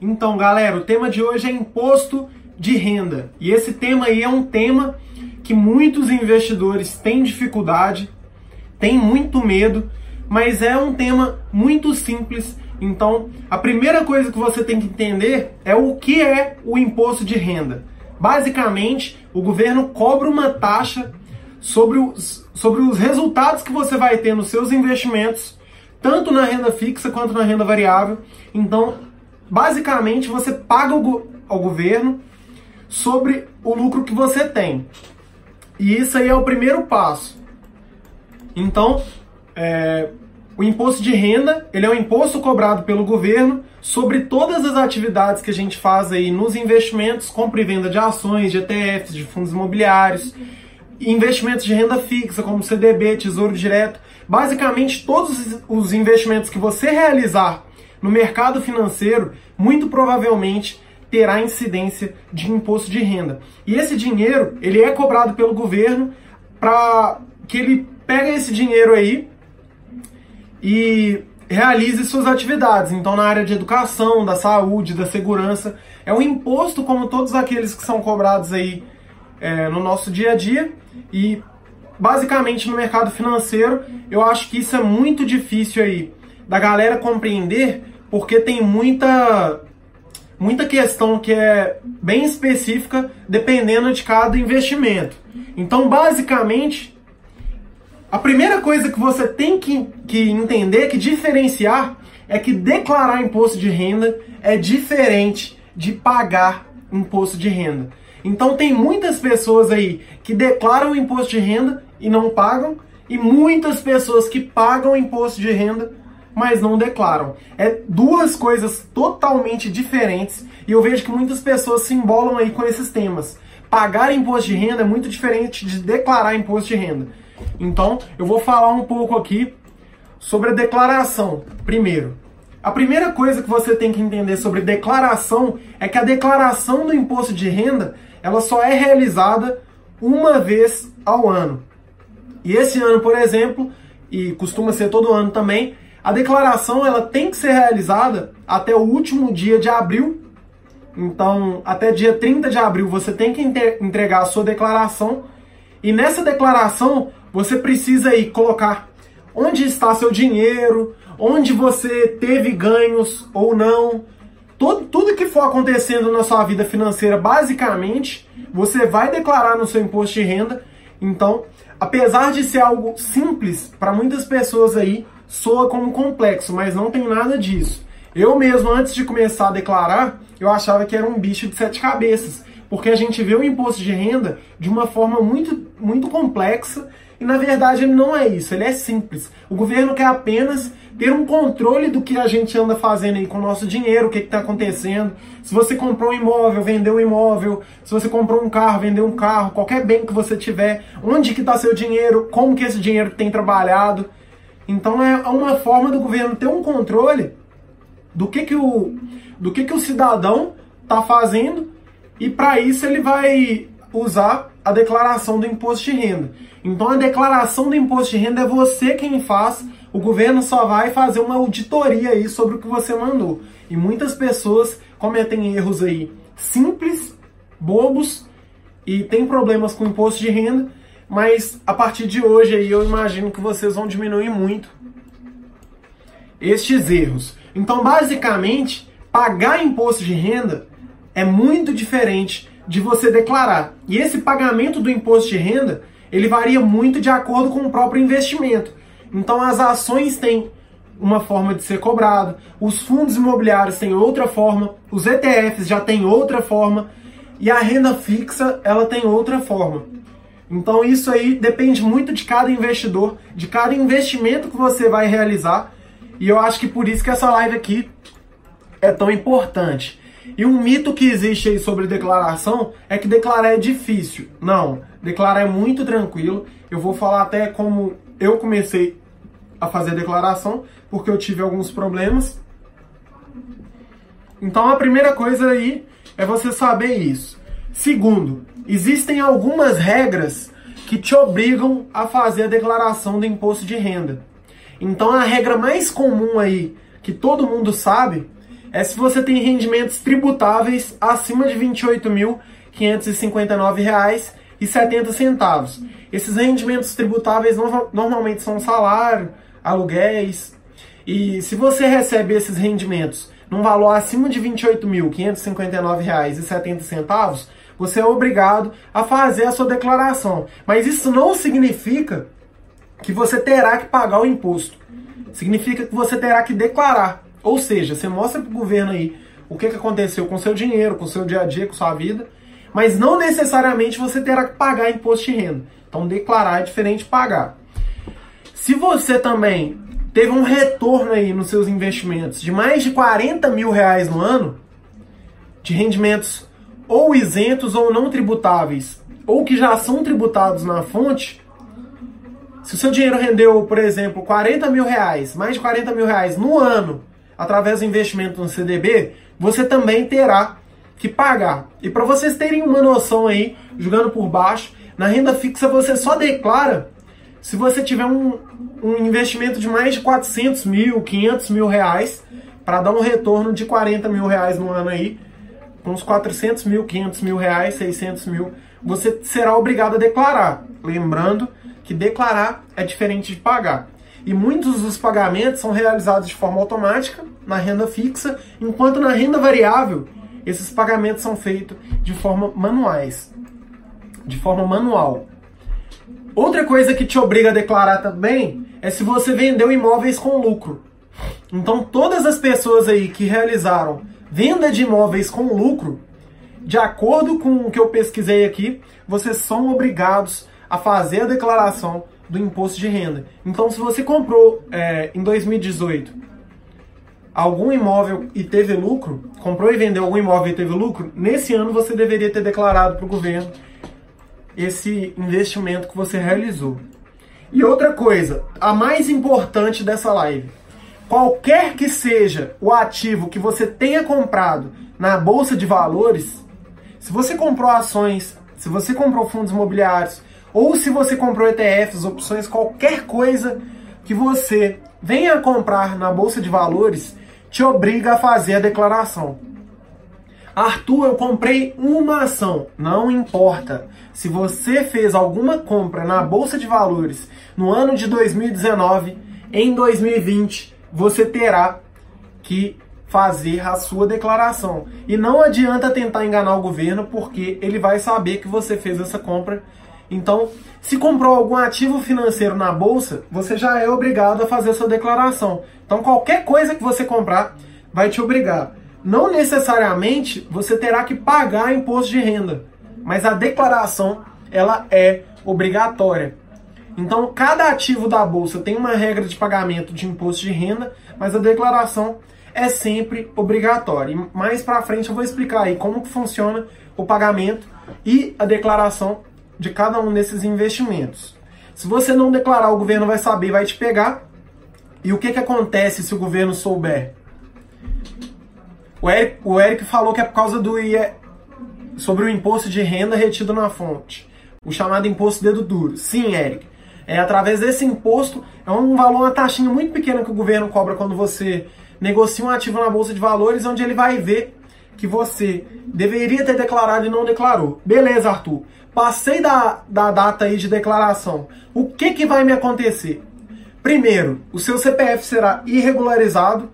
Então, galera, o tema de hoje é imposto de renda. E esse tema aí é um tema que muitos investidores têm dificuldade, têm muito medo, mas é um tema muito simples. Então, a primeira coisa que você tem que entender é o que é o imposto de renda. Basicamente, o governo cobra uma taxa sobre os, sobre os resultados que você vai ter nos seus investimentos, tanto na renda fixa quanto na renda variável. Então, basicamente, você paga ao governo sobre o lucro que você tem. E isso aí é o primeiro passo. Então, é, o imposto de renda, ele é um imposto cobrado pelo governo sobre todas as atividades que a gente faz aí nos investimentos, compra e venda de ações, de ETFs, de fundos imobiliários, investimentos de renda fixa, como CDB, Tesouro Direto. Basicamente, todos os investimentos que você realizar no mercado financeiro, muito provavelmente terá incidência de imposto de renda. E esse dinheiro, ele é cobrado pelo governo para que ele pega esse dinheiro aí e realize suas atividades. Então, na área de educação, da saúde, da segurança, é um imposto como todos aqueles que são cobrados aí é, no nosso dia a dia. E basicamente no mercado financeiro, eu acho que isso é muito difícil aí da galera compreender, porque tem muita muita questão que é bem específica dependendo de cada investimento. Então, basicamente, a primeira coisa que você tem que, que entender, que diferenciar, é que declarar imposto de renda é diferente de pagar imposto de renda. Então tem muitas pessoas aí que declaram imposto de renda e não pagam, e muitas pessoas que pagam imposto de renda, mas não declaram. É duas coisas totalmente diferentes e eu vejo que muitas pessoas se embolam aí com esses temas. Pagar imposto de renda é muito diferente de declarar imposto de renda. Então, eu vou falar um pouco aqui sobre a declaração. Primeiro, a primeira coisa que você tem que entender sobre declaração é que a declaração do imposto de renda, ela só é realizada uma vez ao ano. E esse ano, por exemplo, e costuma ser todo ano também, a declaração ela tem que ser realizada até o último dia de abril. Então, até dia 30 de abril você tem que entregar a sua declaração. E nessa declaração você precisa aí colocar onde está seu dinheiro, onde você teve ganhos ou não. Tudo, tudo que for acontecendo na sua vida financeira, basicamente, você vai declarar no seu imposto de renda. Então, apesar de ser algo simples, para muitas pessoas aí, soa como complexo, mas não tem nada disso. Eu mesmo, antes de começar a declarar, eu achava que era um bicho de sete cabeças, porque a gente vê o imposto de renda de uma forma muito, muito complexa e na verdade ele não é isso, ele é simples. O governo quer apenas ter um controle do que a gente anda fazendo aí com o nosso dinheiro, o que está acontecendo. Se você comprou um imóvel, vendeu um imóvel. Se você comprou um carro, vendeu um carro. Qualquer bem que você tiver, onde que está seu dinheiro, como que esse dinheiro tem trabalhado. Então é uma forma do governo ter um controle do que, que, o, do que, que o cidadão está fazendo e para isso ele vai usar a declaração do imposto de renda. Então a declaração do imposto de renda é você quem faz, o governo só vai fazer uma auditoria aí sobre o que você mandou. E muitas pessoas cometem erros aí simples, bobos e tem problemas com imposto de renda, mas a partir de hoje aí eu imagino que vocês vão diminuir muito estes erros. Então, basicamente, pagar imposto de renda é muito diferente de você declarar. E esse pagamento do imposto de renda, ele varia muito de acordo com o próprio investimento. Então as ações têm uma forma de ser cobrado, os fundos imobiliários têm outra forma, os ETFs já têm outra forma e a renda fixa, ela tem outra forma. Então isso aí depende muito de cada investidor, de cada investimento que você vai realizar. E eu acho que por isso que essa live aqui é tão importante. E um mito que existe aí sobre declaração é que declarar é difícil. Não, declarar é muito tranquilo. Eu vou falar até como eu comecei a fazer declaração, porque eu tive alguns problemas. Então a primeira coisa aí é você saber isso. Segundo, existem algumas regras que te obrigam a fazer a declaração do imposto de renda. Então a regra mais comum aí, que todo mundo sabe, é se você tem rendimentos tributáveis acima de R$ 28.559,70. Esses rendimentos tributáveis normalmente são salário, aluguéis. E se você recebe esses rendimentos num valor acima de R$ 28.559,70, você é obrigado a fazer a sua declaração. Mas isso não significa que você terá que pagar o imposto. Significa que você terá que declarar. Ou seja, você mostra para o governo aí o que, que aconteceu com seu dinheiro, com seu dia a dia, com sua vida, mas não necessariamente você terá que pagar imposto de renda. Então, declarar é diferente de pagar. Se você também teve um retorno aí nos seus investimentos de mais de 40 mil reais no ano, de rendimentos ou isentos ou não tributáveis, ou que já são tributados na fonte, se o seu dinheiro rendeu, por exemplo, 40 mil reais, mais de 40 mil reais no ano, através do investimento no CDB, você também terá que pagar. E para vocês terem uma noção aí, jogando por baixo, na renda fixa você só declara se você tiver um, um investimento de mais de 400 mil, 500 mil reais, para dar um retorno de 40 mil reais no ano aí, com uns 400 mil, 500 mil reais, 600 mil, você será obrigado a declarar. Lembrando que declarar é diferente de pagar. E muitos dos pagamentos são realizados de forma automática na renda fixa, enquanto na renda variável esses pagamentos são feitos de forma manuais, de forma manual. Outra coisa que te obriga a declarar também é se você vendeu imóveis com lucro. Então todas as pessoas aí que realizaram venda de imóveis com lucro, de acordo com o que eu pesquisei aqui, vocês são obrigados a fazer a declaração do imposto de renda. Então, se você comprou é, em 2018 algum imóvel e teve lucro, comprou e vendeu algum imóvel e teve lucro, nesse ano você deveria ter declarado para o governo esse investimento que você realizou. E outra coisa, a mais importante dessa live, qualquer que seja o ativo que você tenha comprado na bolsa de valores, se você comprou ações, se você comprou fundos imobiliários, ou se você comprou ETFs, opções, qualquer coisa que você venha comprar na bolsa de valores, te obriga a fazer a declaração. Arthur, eu comprei uma ação. Não importa. Se você fez alguma compra na bolsa de valores no ano de 2019, em 2020 você terá que fazer a sua declaração. E não adianta tentar enganar o governo, porque ele vai saber que você fez essa compra. Então, se comprou algum ativo financeiro na bolsa, você já é obrigado a fazer a sua declaração. Então, qualquer coisa que você comprar vai te obrigar. Não necessariamente você terá que pagar imposto de renda, mas a declaração ela é obrigatória. Então, cada ativo da bolsa tem uma regra de pagamento de imposto de renda, mas a declaração é sempre obrigatória. E mais para frente eu vou explicar aí como que funciona o pagamento e a declaração de cada um desses investimentos. Se você não declarar, o governo vai saber, vai te pegar e o que, que acontece se o governo souber? O Eric, o Eric falou que é por causa do IE, sobre o imposto de renda retido na fonte, o chamado imposto dedo duro. Sim, Eric. É através desse imposto, é um valor, uma taxinha muito pequena que o governo cobra quando você negocia um ativo na bolsa de valores, onde ele vai ver que você deveria ter declarado e não declarou. Beleza, Arthur. Passei da, da data aí de declaração. O que, que vai me acontecer? Primeiro, o seu CPF será irregularizado.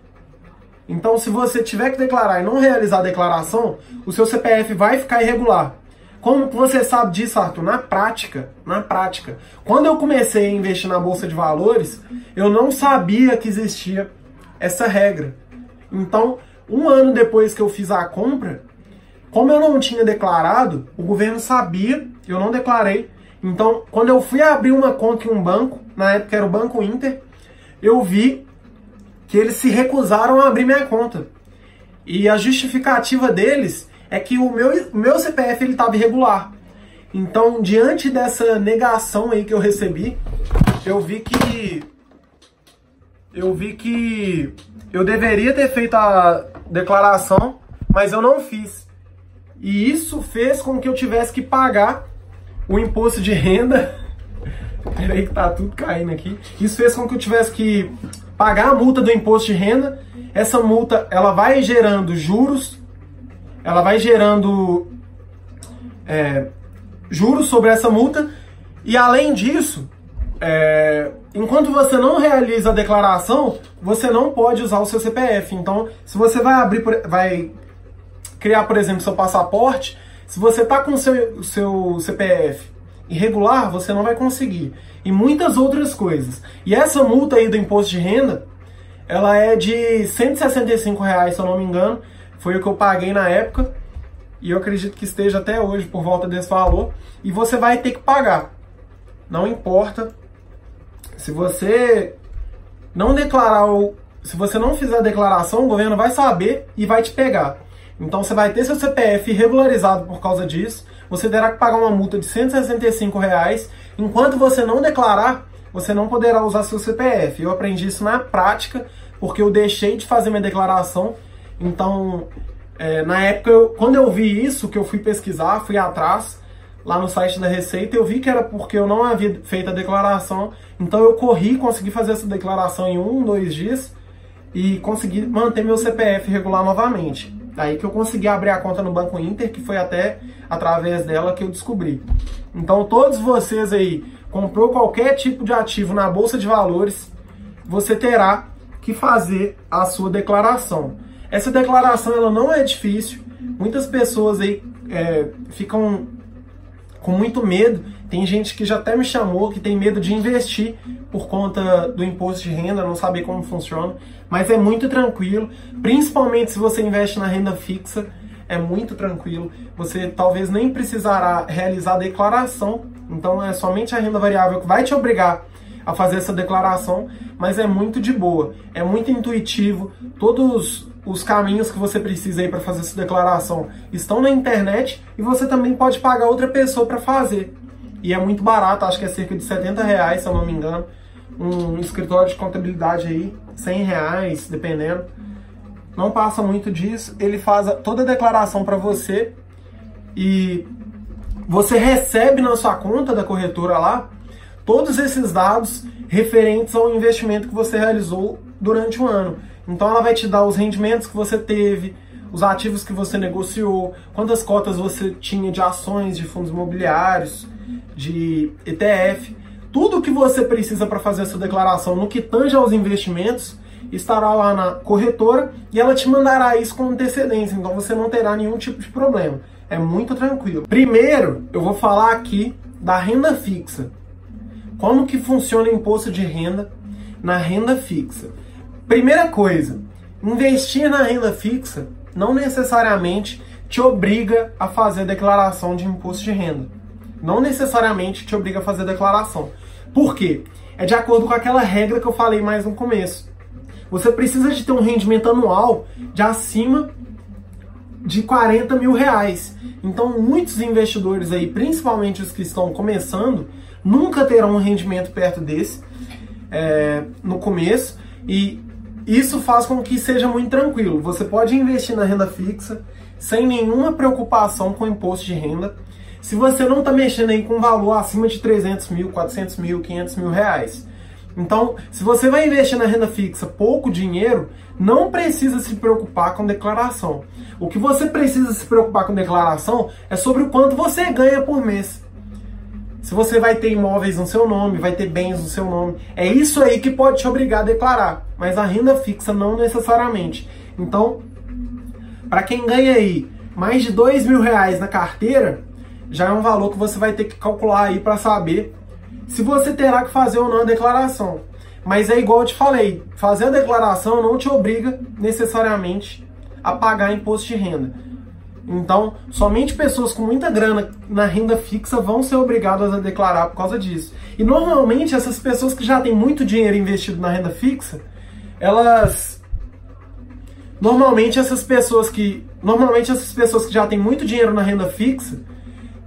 Então, se você tiver que declarar e não realizar a declaração, o seu CPF vai ficar irregular. Como você sabe disso, Arthur? Na prática, na prática. Quando eu comecei a investir na bolsa de valores, eu não sabia que existia essa regra. Então, um ano depois que eu fiz a compra, como eu não tinha declarado, o governo sabia, eu não declarei, então, quando eu fui abrir uma conta em um banco, na época era o Banco Inter, eu vi que eles se recusaram a abrir minha conta. E a justificativa deles é que o meu, meu CPF ele estava irregular. Então, diante dessa negação aí que eu recebi, eu vi que eu vi que eu deveria ter feito a declaração, mas eu não fiz. E isso fez com que eu tivesse que pagar o imposto de renda. Peraí que tá tudo caindo aqui. Isso fez com que eu tivesse que pagar a multa do imposto de renda essa multa ela vai gerando juros, ela vai gerando é, juros sobre essa multa e além disso, é, enquanto você não realiza a declaração, você não pode usar o seu CPF. Então, se você vai abrir, vai criar, por exemplo, seu passaporte, se você está com seu, seu CPF irregular, você não vai conseguir. E muitas outras coisas. E essa multa aí do imposto de renda, ela é de 165 reais, se eu não me engano. Foi o que eu paguei na época. E eu acredito que esteja até hoje por volta desse valor. E você vai ter que pagar. Não importa. Se você não declarar ou se você não fizer a declaração, o governo vai saber e vai te pegar. Então você vai ter seu CPF regularizado por causa disso. Você terá que pagar uma multa de 165 reais. Enquanto você não declarar, você não poderá usar seu CPF. Eu aprendi isso na prática, porque eu deixei de fazer minha declaração. Então, é, na época, eu, quando eu vi isso, que eu fui pesquisar, fui atrás, lá no site da Receita, eu vi que era porque eu não havia feito a declaração. Então eu corri, consegui fazer essa declaração em um, dois dias e consegui manter meu CPF regular novamente. Aí que eu consegui abrir a conta no Banco Inter, que foi até através dela que eu descobri. Então todos vocês aí comprou qualquer tipo de ativo na bolsa de valores, você terá que fazer a sua declaração. Essa declaração ela não é difícil. Muitas pessoas aí é, ficam com muito medo. Tem gente que já até me chamou que tem medo de investir por conta do imposto de renda, não saber como funciona, mas é muito tranquilo, principalmente se você investe na renda fixa, é muito tranquilo. Você talvez nem precisará realizar a declaração, então é somente a renda variável que vai te obrigar a fazer essa declaração, mas é muito de boa, é muito intuitivo. Todos os caminhos que você precisa aí para fazer essa declaração estão na internet e você também pode pagar outra pessoa para fazer. E é muito barato, acho que é cerca de 70 reais, se eu não me engano. Um escritório de contabilidade aí, 100 reais, dependendo. Não passa muito disso. Ele faz toda a declaração para você e você recebe na sua conta da corretora lá todos esses dados referentes ao investimento que você realizou durante o ano. Então ela vai te dar os rendimentos que você teve, os ativos que você negociou, quantas cotas você tinha de ações, de fundos imobiliários, de ETF. Tudo que você precisa para fazer essa declaração no que tange aos investimentos estará lá na corretora e ela te mandará isso com antecedência, então você não terá nenhum tipo de problema. É muito tranquilo. Primeiro, eu vou falar aqui da renda fixa. Como que funciona o imposto de renda na renda fixa? Primeira coisa, investir na renda fixa não necessariamente te obriga a fazer declaração de imposto de renda. Não necessariamente te obriga a fazer declaração. Por quê? É de acordo com aquela regra que eu falei mais no começo. Você precisa de ter um rendimento anual de acima de 40 mil reais. Então, muitos investidores aí, principalmente os que estão começando, nunca terão um rendimento perto desse é, no começo. E isso faz com que seja muito tranquilo. Você pode investir na renda fixa sem nenhuma preocupação com imposto de renda. Se você não está mexendo aí com valor acima de 300 mil, 400 mil, 500 mil reais. Então, se você vai investir na renda fixa pouco dinheiro, não precisa se preocupar com declaração. O que você precisa se preocupar com declaração é sobre o quanto você ganha por mês se você vai ter imóveis no seu nome, vai ter bens no seu nome. É isso aí que pode te obrigar a declarar, mas a renda fixa não necessariamente. Então, para quem ganha aí mais de dois mil reais na carteira, já é um valor que você vai ter que calcular aí para saber se você terá que fazer ou não a declaração. Mas é igual eu te falei, fazer a declaração não te obriga necessariamente a pagar imposto de renda. Então, somente pessoas com muita grana na renda fixa vão ser obrigadas a declarar por causa disso. E normalmente essas pessoas que já têm muito dinheiro investido na renda fixa, elas normalmente essas pessoas que normalmente essas pessoas que já têm muito dinheiro na renda fixa,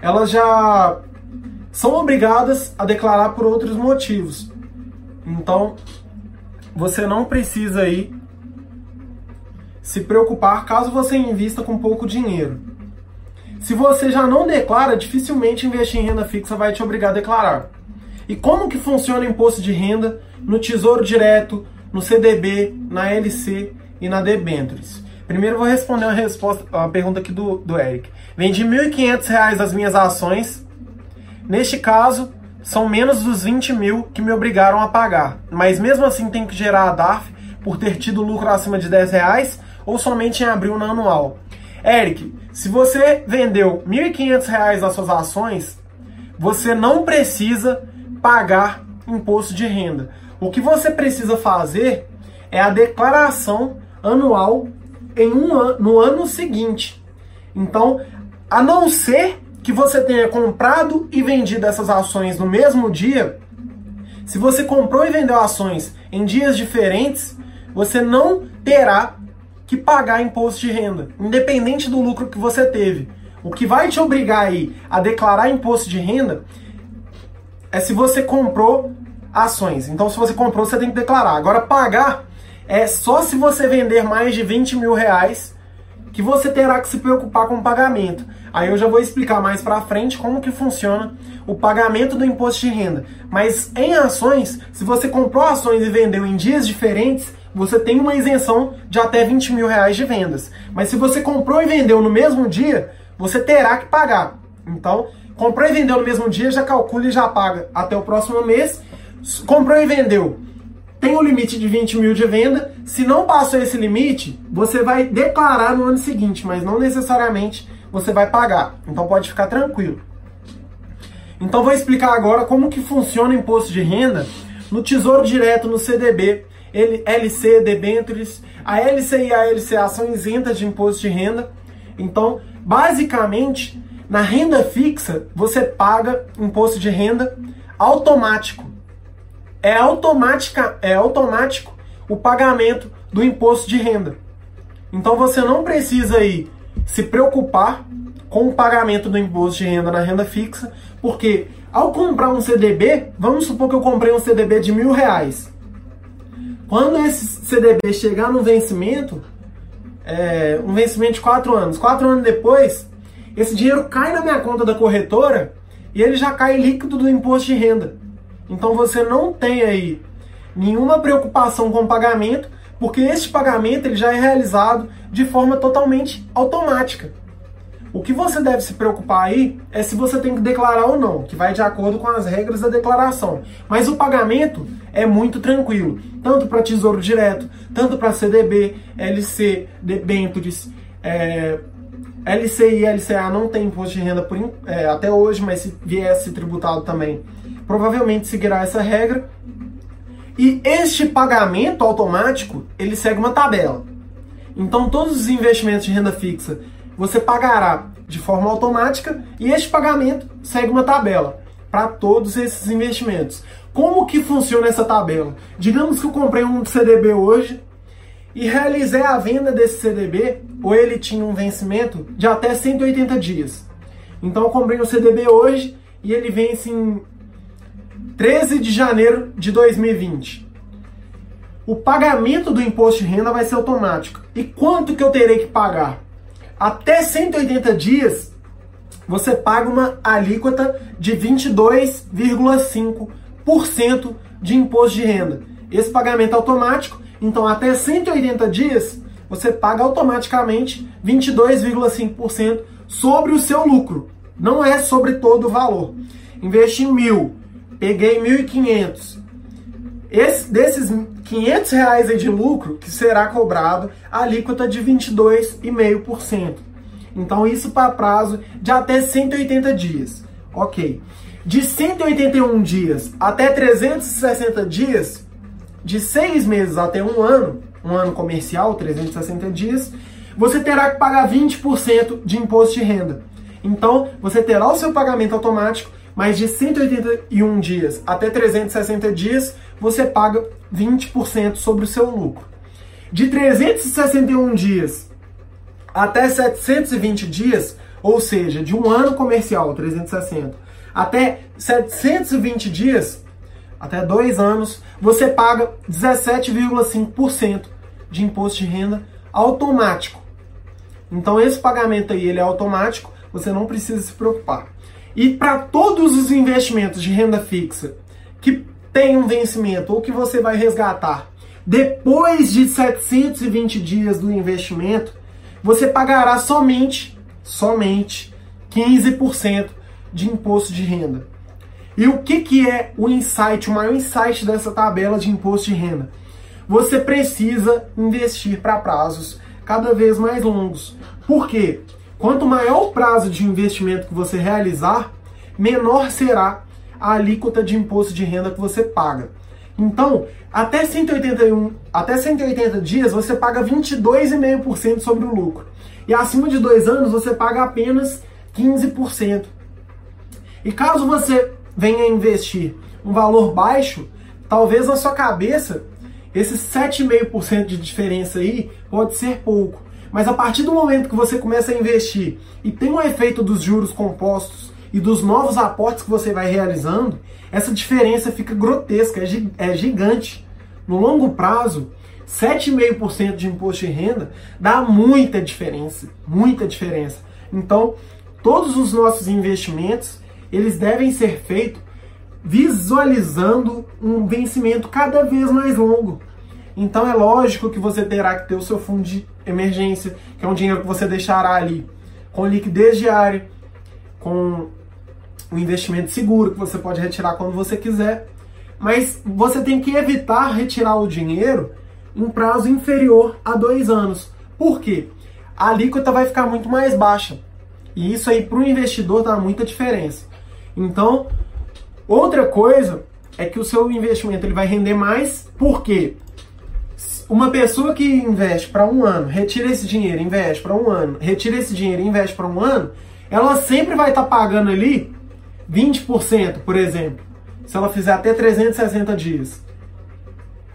elas já são obrigadas a declarar por outros motivos. Então, você não precisa aí se preocupar caso você invista com pouco dinheiro. Se você já não declara, dificilmente investir em renda fixa vai te obrigar a declarar. E como que funciona o imposto de renda no Tesouro Direto, no CDB, na LC e na debentures. Primeiro vou responder uma, resposta, uma pergunta aqui do, do Eric. Vendi R$ 1.500 das minhas ações. Neste caso, são menos dos 20 mil que me obrigaram a pagar. Mas mesmo assim tem que gerar a DARF por ter tido lucro acima de 10 reais ou somente em abril na anual. Eric, se você vendeu R$ 1.500 das suas ações, você não precisa pagar imposto de renda. O que você precisa fazer é a declaração anual em um an no ano seguinte. Então, a não ser que você tenha comprado e vendido essas ações no mesmo dia, se você comprou e vendeu ações em dias diferentes, você não terá que pagar imposto de renda, independente do lucro que você teve. O que vai te obrigar aí a declarar imposto de renda é se você comprou ações. Então, se você comprou, você tem que declarar. Agora, pagar é só se você vender mais de 20 mil reais que você terá que se preocupar com o pagamento. Aí eu já vou explicar mais para frente como que funciona o pagamento do imposto de renda. Mas em ações, se você comprou ações e vendeu em dias diferentes, você tem uma isenção de até 20 mil reais de vendas. Mas se você comprou e vendeu no mesmo dia, você terá que pagar. Então, comprou e vendeu no mesmo dia, já calcula e já paga até o próximo mês. Comprou e vendeu, tem o um limite de 20 mil de venda. Se não passou esse limite, você vai declarar no ano seguinte, mas não necessariamente você vai pagar. Então pode ficar tranquilo. Então vou explicar agora como que funciona o imposto de renda no Tesouro Direto, no CDB, LC, debêntures. A LC e a LCA são isentas de imposto de renda. Então, basicamente, na renda fixa, você paga imposto de renda automático. É automática, é automático o pagamento do imposto de renda. Então você não precisa aí se preocupar com o pagamento do imposto de renda na renda fixa, porque ao comprar um CDB, vamos supor que eu comprei um CDB de mil reais. Quando esse CDB chegar no vencimento, é, um vencimento de quatro anos, quatro anos depois, esse dinheiro cai na minha conta da corretora e ele já cai líquido do imposto de renda. Então você não tem aí nenhuma preocupação com o pagamento, porque esse pagamento ele já é realizado de forma totalmente automática. O que você deve se preocupar aí é se você tem que declarar ou não, que vai de acordo com as regras da declaração. Mas o pagamento é muito tranquilo, tanto para Tesouro Direto, tanto para CDB, LC, debentures, é, e LCA não tem imposto de renda por, é, até hoje, mas se viesse tributado também, provavelmente seguirá essa regra. E este pagamento automático, ele segue uma tabela. Então, todos os investimentos de renda fixa você pagará de forma automática e este pagamento segue uma tabela para todos esses investimentos. Como que funciona essa tabela? Digamos que eu comprei um CDB hoje e realizei a venda desse CDB, ou ele tinha um vencimento de até 180 dias. Então eu comprei um CDB hoje e ele vence em 13 de janeiro de 2020. O pagamento do imposto de renda vai ser automático. E quanto que eu terei que pagar? Até 180 dias, você paga uma alíquota de 22,5% de imposto de renda. Esse pagamento é automático, então até 180 dias, você paga automaticamente 22,5% sobre o seu lucro. Não é sobre todo o valor. Investi em mil, peguei 1.500. Esse, desses 500 reais de lucro que será cobrado a alíquota de 22,5%. Então isso para prazo de até 180 dias. Ok. De 181 dias até 360 dias, de seis meses até um ano, um ano comercial, 360 dias, você terá que pagar 20% de imposto de renda. Então, você terá o seu pagamento automático, mas de 181 dias até 360 dias, você paga 20% sobre o seu lucro. De 361 dias até 720 dias, ou seja, de um ano comercial, 360, até 720 dias, até dois anos, você paga 17,5% de imposto de renda automático. Então esse pagamento aí ele é automático, você não precisa se preocupar. E para todos os investimentos de renda fixa que tem um vencimento ou que você vai resgatar depois de 720 dias do investimento, você pagará somente, somente 15% de imposto de renda. E o que, que é o insight, o maior insight dessa tabela de imposto de renda? Você precisa investir para prazos cada vez mais longos. Por quê? Quanto maior o prazo de investimento que você realizar, menor será a alíquota de imposto de renda que você paga. Então, até 181, até 180 dias você paga 22,5% sobre o lucro. E acima de dois anos você paga apenas 15%. E caso você venha investir um valor baixo, talvez na sua cabeça esses 7,5% de diferença aí pode ser pouco. Mas a partir do momento que você começa a investir e tem o efeito dos juros compostos e dos novos aportes que você vai realizando, essa diferença fica grotesca, é, é gigante. No longo prazo, 7,5% de imposto de renda dá muita diferença, muita diferença. Então, todos os nossos investimentos, eles devem ser feitos visualizando um vencimento cada vez mais longo. Então é lógico que você terá que ter o seu fundo de emergência, que é um dinheiro que você deixará ali com liquidez diária, com um investimento seguro que você pode retirar quando você quiser. Mas você tem que evitar retirar o dinheiro em prazo inferior a dois anos. Por quê? A alíquota vai ficar muito mais baixa. E isso aí para o investidor dá muita diferença. Então, outra coisa é que o seu investimento ele vai render mais, por quê? uma pessoa que investe para um ano, retira esse dinheiro, investe para um ano, retira esse dinheiro investe para um ano, ela sempre vai estar tá pagando ali 20%, por exemplo, se ela fizer até 360 dias.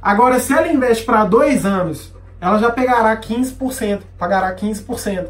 Agora, se ela investe para dois anos, ela já pegará 15%, pagará 15%.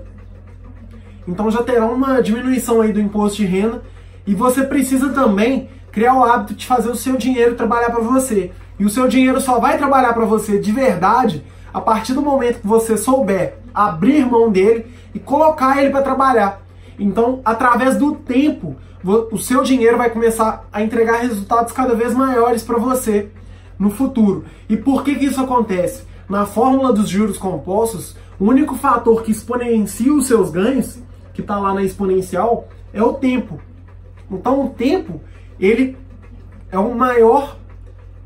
Então já terá uma diminuição aí do imposto de renda e você precisa também criar o hábito de fazer o seu dinheiro trabalhar para você. E o seu dinheiro só vai trabalhar para você de verdade a partir do momento que você souber abrir mão dele e colocar ele para trabalhar. Então, através do tempo, o seu dinheiro vai começar a entregar resultados cada vez maiores para você no futuro. E por que, que isso acontece? Na fórmula dos juros compostos, o único fator que exponencia os seus ganhos, que está lá na exponencial, é o tempo. Então, o tempo ele é o maior,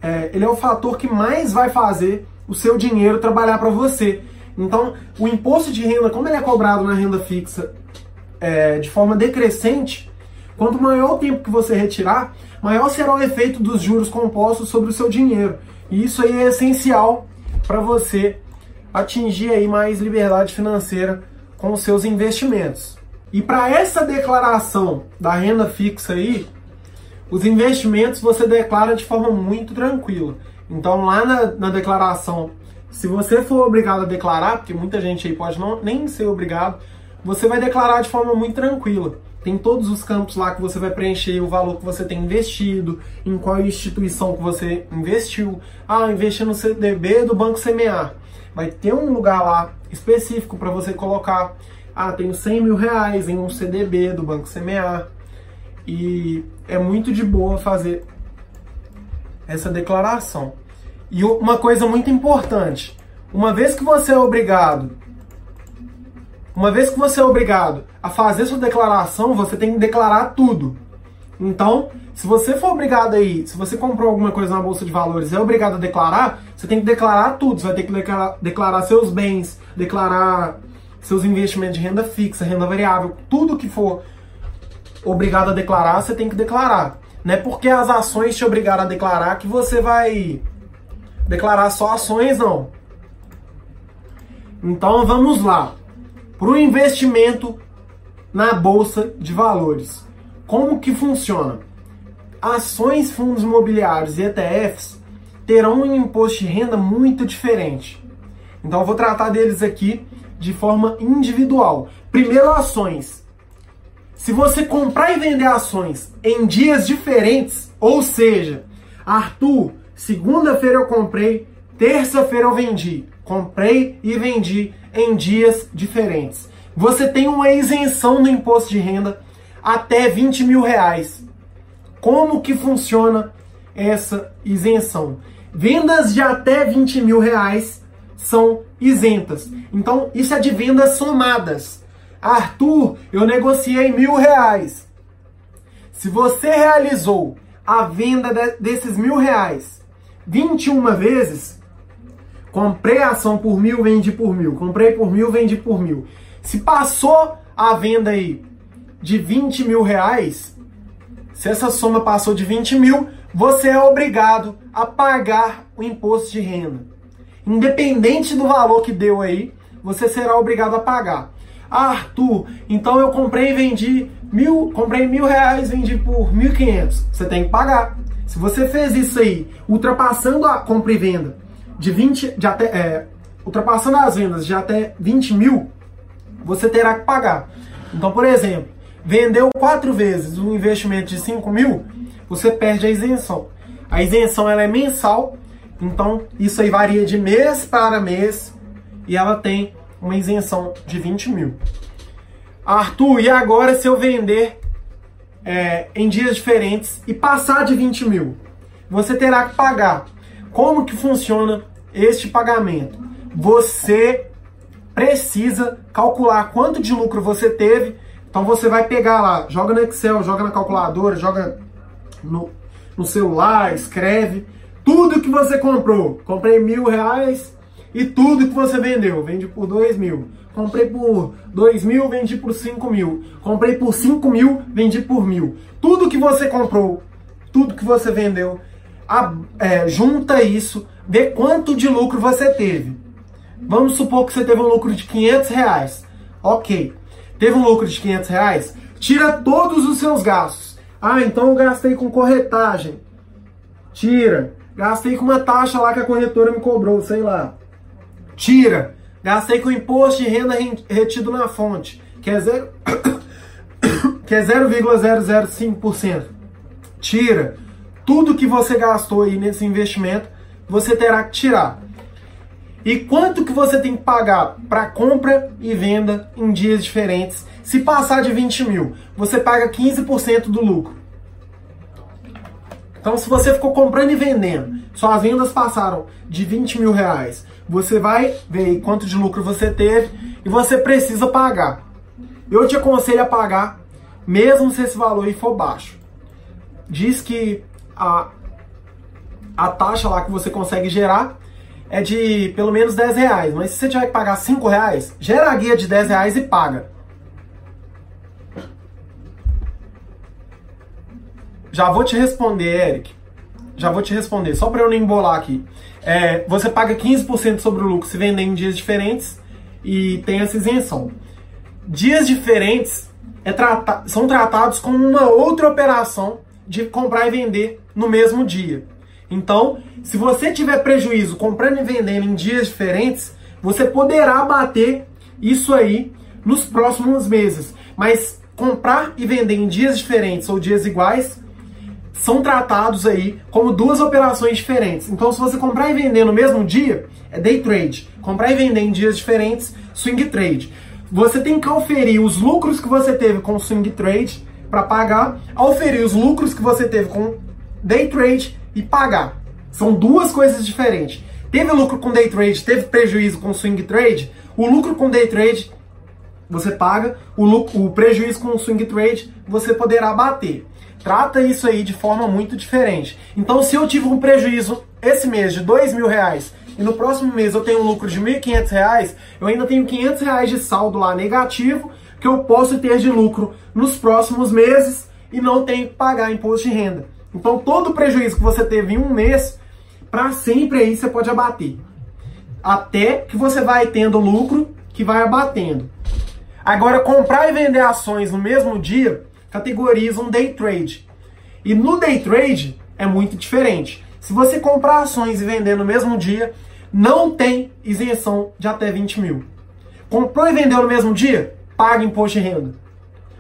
é, ele é o fator que mais vai fazer o seu dinheiro trabalhar para você. Então, o imposto de renda, como ele é cobrado na renda fixa é, de forma decrescente, quanto maior o tempo que você retirar, maior será o efeito dos juros compostos sobre o seu dinheiro. E isso aí é essencial para você atingir aí mais liberdade financeira com os seus investimentos. E para essa declaração da renda fixa aí, os investimentos você declara de forma muito tranquila. Então lá na, na declaração, se você for obrigado a declarar, porque muita gente aí pode não, nem ser obrigado, você vai declarar de forma muito tranquila. Tem todos os campos lá que você vai preencher o valor que você tem investido, em qual instituição que você investiu. Ah, investi no CDB do Banco Semear. Vai ter um lugar lá específico para você colocar. Ah, tenho 100 mil reais em um CDB do Banco Semear. E é muito de boa fazer essa declaração. E uma coisa muito importante, uma vez que você é obrigado, uma vez que você é obrigado a fazer sua declaração, você tem que declarar tudo. Então, se você for obrigado aí, se você comprou alguma coisa na bolsa de valores é obrigado a declarar, você tem que declarar tudo. Você vai ter que declarar, declarar seus bens, declarar seus investimentos de renda fixa, renda variável, tudo que for obrigado a declarar, você tem que declarar. Não é porque as ações te obrigaram a declarar que você vai declarar só ações, não. Então vamos lá. Para o investimento na bolsa de valores, como que funciona? Ações, fundos imobiliários e ETFs terão um imposto de renda muito diferente. Então eu vou tratar deles aqui de forma individual. Primeiro, ações. Se você comprar e vender ações em dias diferentes, ou seja, Arthur, segunda-feira eu comprei, terça-feira eu vendi. Comprei e vendi em dias diferentes. Você tem uma isenção no imposto de renda até 20 mil reais. Como que funciona essa isenção? Vendas de até 20 mil reais são isentas. Então, isso é de vendas somadas. Arthur, eu negociei mil reais. Se você realizou a venda de, desses mil reais 21 vezes, comprei a ação por mil, vendi por mil. Comprei por mil, vendi por mil. Se passou a venda aí de 20 mil reais, se essa soma passou de 20 mil, você é obrigado a pagar o imposto de renda. Independente do valor que deu aí, você será obrigado a pagar. Ah, Arthur, então eu comprei e vendi mil, comprei mil reais, vendi por mil quinhentos. Você tem que pagar. Se você fez isso aí, ultrapassando a compra e venda de 20, de até, é, ultrapassando as vendas de até 20 mil, você terá que pagar. Então, por exemplo, vendeu quatro vezes um investimento de 5 mil, você perde a isenção. A isenção ela é mensal, então isso aí varia de mês para mês e ela tem uma isenção de 20 mil. Arthur, e agora se eu vender é, em dias diferentes e passar de 20 mil? Você terá que pagar. Como que funciona este pagamento? Você precisa calcular quanto de lucro você teve. Então você vai pegar lá, joga no Excel, joga na calculadora, joga no, no celular, escreve tudo que você comprou. Comprei mil reais e tudo que você vendeu. Vende por dois mil. Comprei por dois mil, vendi por cinco mil. Comprei por cinco mil, vendi por mil. Tudo que você comprou, tudo que você vendeu, a, é, junta isso, vê quanto de lucro você teve. Vamos supor que você teve um lucro de 500 reais. Ok. Teve um lucro de 500 reais? Tira todos os seus gastos. Ah, então eu gastei com corretagem. Tira. Gastei com uma taxa lá que a corretora me cobrou, sei lá. Tira. Gastei com imposto de renda retido na fonte, que é zero que é 0,005%. Tira. Tudo que você gastou aí nesse investimento, você terá que tirar. E quanto que você tem que pagar para compra e venda em dias diferentes? Se passar de 20 mil, você paga 15% do lucro. Então, se você ficou comprando e vendendo, suas vendas passaram de 20 mil reais, você vai ver quanto de lucro você teve e você precisa pagar. Eu te aconselho a pagar, mesmo se esse valor for baixo. Diz que a, a taxa lá que você consegue gerar é de pelo menos 10 reais. Mas se você tiver que pagar 5 reais, gera a guia de 10 reais e paga. Já vou te responder, Eric. Já vou te responder, só para eu não embolar aqui. É, você paga 15% sobre o lucro se vender em dias diferentes e tem essa isenção. Dias diferentes é trata são tratados como uma outra operação de comprar e vender no mesmo dia. Então, se você tiver prejuízo comprando e vendendo em dias diferentes, você poderá bater isso aí nos próximos meses. Mas comprar e vender em dias diferentes ou dias iguais são tratados aí como duas operações diferentes. Então, se você comprar e vender no mesmo dia, é day trade. Comprar e vender em dias diferentes, swing trade. Você tem que oferir os lucros que você teve com swing trade para pagar, oferir os lucros que você teve com day trade e pagar. São duas coisas diferentes. Teve lucro com day trade, teve prejuízo com swing trade. O lucro com day trade você paga, o, lucro, o prejuízo com swing trade você poderá bater. Trata isso aí de forma muito diferente. Então, se eu tive um prejuízo esse mês de dois mil reais e no próximo mês eu tenho um lucro de R$ 1.500, eu ainda tenho 500 reais de saldo lá negativo que eu posso ter de lucro nos próximos meses e não tenho que pagar imposto de renda. Então todo o prejuízo que você teve em um mês, para sempre aí você pode abater. Até que você vai tendo lucro que vai abatendo. Agora, comprar e vender ações no mesmo dia categoriza um day trade. E no day trade é muito diferente. Se você comprar ações e vender no mesmo dia, não tem isenção de até 20 mil. Comprou e vendeu no mesmo dia? Paga imposto de renda.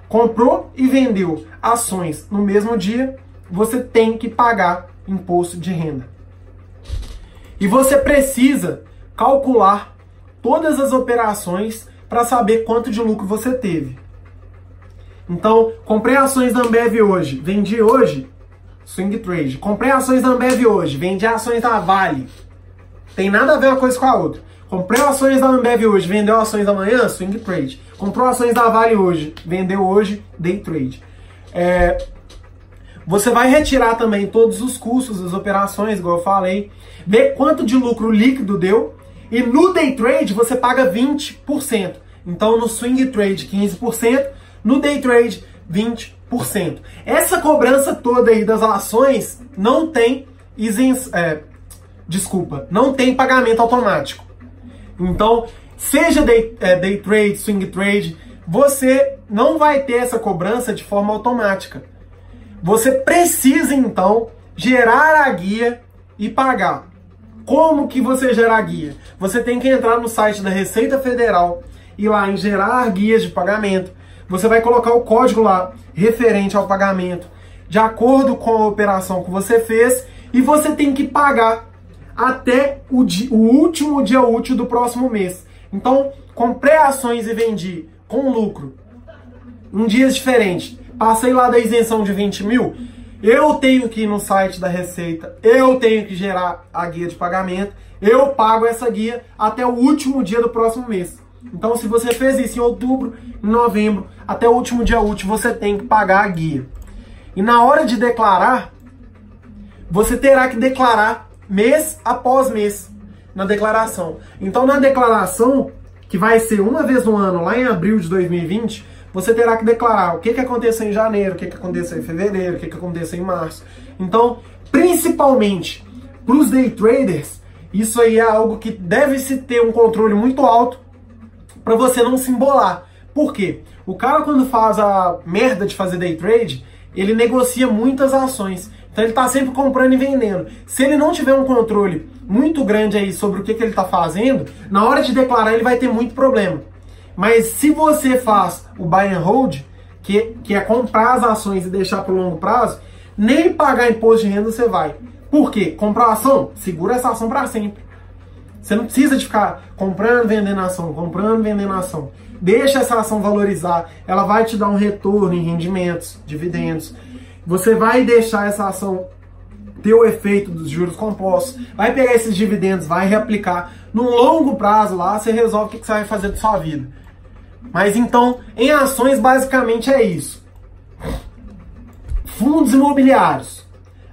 Comprou e vendeu ações no mesmo dia, você tem que pagar imposto de renda. E você precisa calcular todas as operações para saber quanto de lucro você teve. Então, comprei ações da Ambev hoje, vendi hoje, swing trade. Comprei ações da Ambev hoje, vendi ações da Vale. Tem nada a ver uma coisa com a outra. Comprei ações da Ambev hoje, vendeu ações amanhã, swing trade. Comprou ações da Vale hoje, vendeu hoje, day trade. É, você vai retirar também todos os custos das operações, igual eu falei, ver quanto de lucro líquido deu, e no day trade você paga 20%. Então no swing trade 15%, no day trade 20%. Essa cobrança toda aí das ações não tem isenção, é, desculpa, não tem pagamento automático. Então, seja day, é, day trade, swing trade, você não vai ter essa cobrança de forma automática. Você precisa então gerar a guia e pagar. Como que você gera a guia? Você tem que entrar no site da Receita Federal e lá em gerar guias de pagamento. Você vai colocar o código lá referente ao pagamento, de acordo com a operação que você fez, e você tem que pagar até o, dia, o último dia útil do próximo mês. Então, comprei ações e vendi com lucro em dias diferentes. Passei lá da isenção de 20 mil. Eu tenho que ir no site da Receita, eu tenho que gerar a guia de pagamento, eu pago essa guia até o último dia do próximo mês. Então, se você fez isso em outubro, em novembro, até o último dia útil, você tem que pagar a guia. E na hora de declarar, você terá que declarar mês após mês na declaração. Então, na declaração, que vai ser uma vez no ano, lá em abril de 2020, você terá que declarar o que, que aconteceu em janeiro, o que, que aconteceu em fevereiro, o que, que aconteceu em março. Então, principalmente para os day traders, isso aí é algo que deve se ter um controle muito alto para você não se embolar. Por quê? O cara quando faz a merda de fazer day trade, ele negocia muitas ações. Então ele está sempre comprando e vendendo. Se ele não tiver um controle muito grande aí sobre o que, que ele está fazendo, na hora de declarar ele vai ter muito problema. Mas se você faz o buy and hold, que, que é comprar as ações e deixar para o longo prazo, nem pagar imposto de renda você vai. Por quê? Comprar ação, segura essa ação para sempre. Você não precisa de ficar comprando, vendendo ação, comprando, vendendo ação. Deixa essa ação valorizar, ela vai te dar um retorno em rendimentos, dividendos você vai deixar essa ação ter o efeito dos juros compostos, vai pegar esses dividendos, vai reaplicar. No longo prazo lá, você resolve o que você vai fazer da sua vida. Mas então, em ações, basicamente é isso. Fundos imobiliários.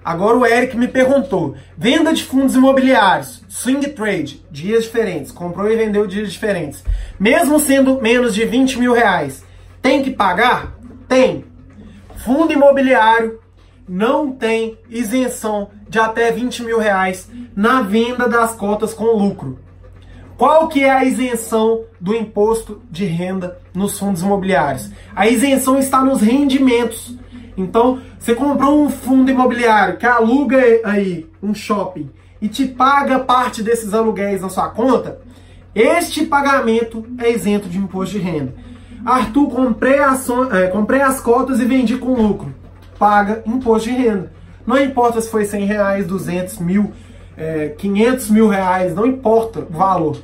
Agora o Eric me perguntou: venda de fundos imobiliários, swing trade, dias diferentes, comprou e vendeu dias diferentes. Mesmo sendo menos de 20 mil reais, tem que pagar? Tem. Fundo imobiliário não tem isenção de até 20 mil reais na venda das cotas com lucro. Qual que é a isenção do imposto de renda nos fundos imobiliários? A isenção está nos rendimentos. Então, você comprou um fundo imobiliário que aluga aí um shopping e te paga parte desses aluguéis na sua conta, este pagamento é isento de imposto de renda. Arthur, comprei, ação, é, comprei as cotas e vendi com lucro. Paga imposto de renda. Não importa se foi 100 reais, 200 mil, é, 500 mil reais, não importa o valor.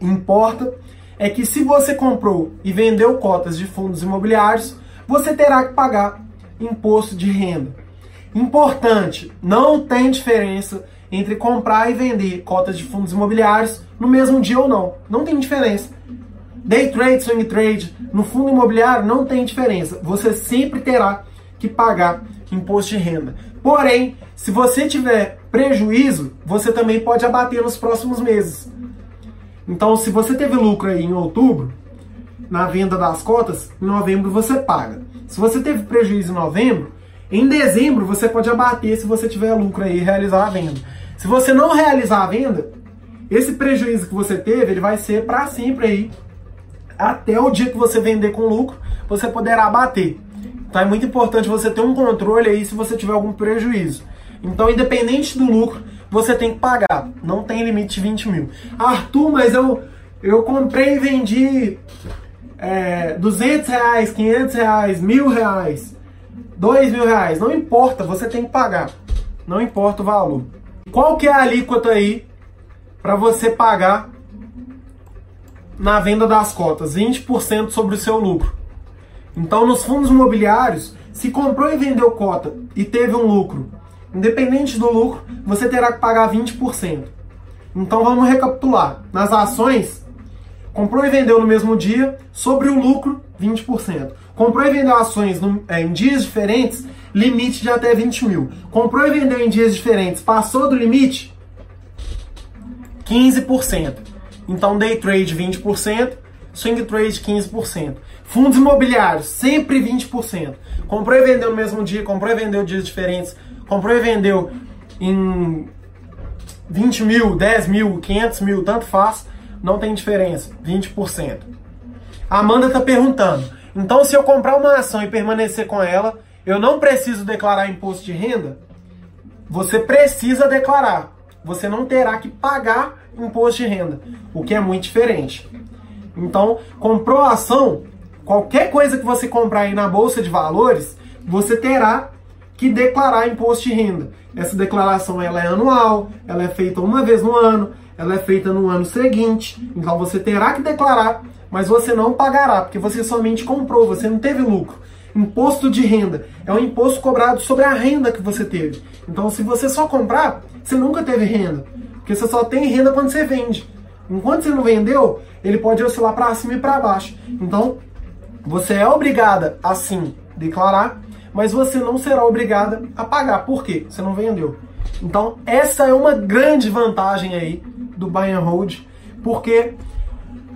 Importa é que se você comprou e vendeu cotas de fundos imobiliários, você terá que pagar imposto de renda. Importante, não tem diferença entre comprar e vender cotas de fundos imobiliários no mesmo dia ou não. Não tem diferença. Day trade, swing trade, no fundo imobiliário não tem diferença. Você sempre terá que pagar imposto de renda. Porém, se você tiver prejuízo, você também pode abater nos próximos meses. Então, se você teve lucro aí em outubro, na venda das cotas, em novembro você paga. Se você teve prejuízo em novembro, em dezembro você pode abater se você tiver lucro aí e realizar a venda. Se você não realizar a venda, esse prejuízo que você teve, ele vai ser para sempre aí até o dia que você vender com lucro, você poderá bater. Então é muito importante você ter um controle aí se você tiver algum prejuízo. Então, independente do lucro, você tem que pagar. Não tem limite de 20 mil. Arthur, mas eu, eu comprei e vendi é, 200 reais, 500 reais, mil reais, 2 mil reais. Não importa, você tem que pagar. Não importa o valor. Qual que é a alíquota aí para você pagar na venda das cotas, 20% sobre o seu lucro. Então, nos fundos imobiliários, se comprou e vendeu cota e teve um lucro, independente do lucro, você terá que pagar 20%. Então, vamos recapitular. Nas ações, comprou e vendeu no mesmo dia, sobre o lucro, 20%. Comprou e vendeu ações no, é, em dias diferentes, limite de até 20 mil. Comprou e vendeu em dias diferentes, passou do limite, 15%. Então, day trade 20%, swing trade 15%. Fundos imobiliários, sempre 20%. Comprou e vendeu no mesmo dia, comprou e vendeu dias diferentes, comprou e vendeu em 20 mil, 10 mil, 500 mil, tanto faz, não tem diferença, 20%. A Amanda está perguntando, então se eu comprar uma ação e permanecer com ela, eu não preciso declarar imposto de renda? Você precisa declarar. Você não terá que pagar imposto de renda, o que é muito diferente. Então, comprou a ação, qualquer coisa que você comprar aí na bolsa de valores, você terá que declarar imposto de renda. Essa declaração ela é anual, ela é feita uma vez no ano, ela é feita no ano seguinte. Então você terá que declarar, mas você não pagará, porque você somente comprou, você não teve lucro. Imposto de renda é um imposto cobrado sobre a renda que você teve. Então, se você só comprar, você nunca teve renda, porque você só tem renda quando você vende. Enquanto você não vendeu, ele pode oscilar para cima e para baixo. Então, você é obrigada a sim declarar, mas você não será obrigada a pagar. Por quê? Você não vendeu. Então, essa é uma grande vantagem aí do buy and hold, porque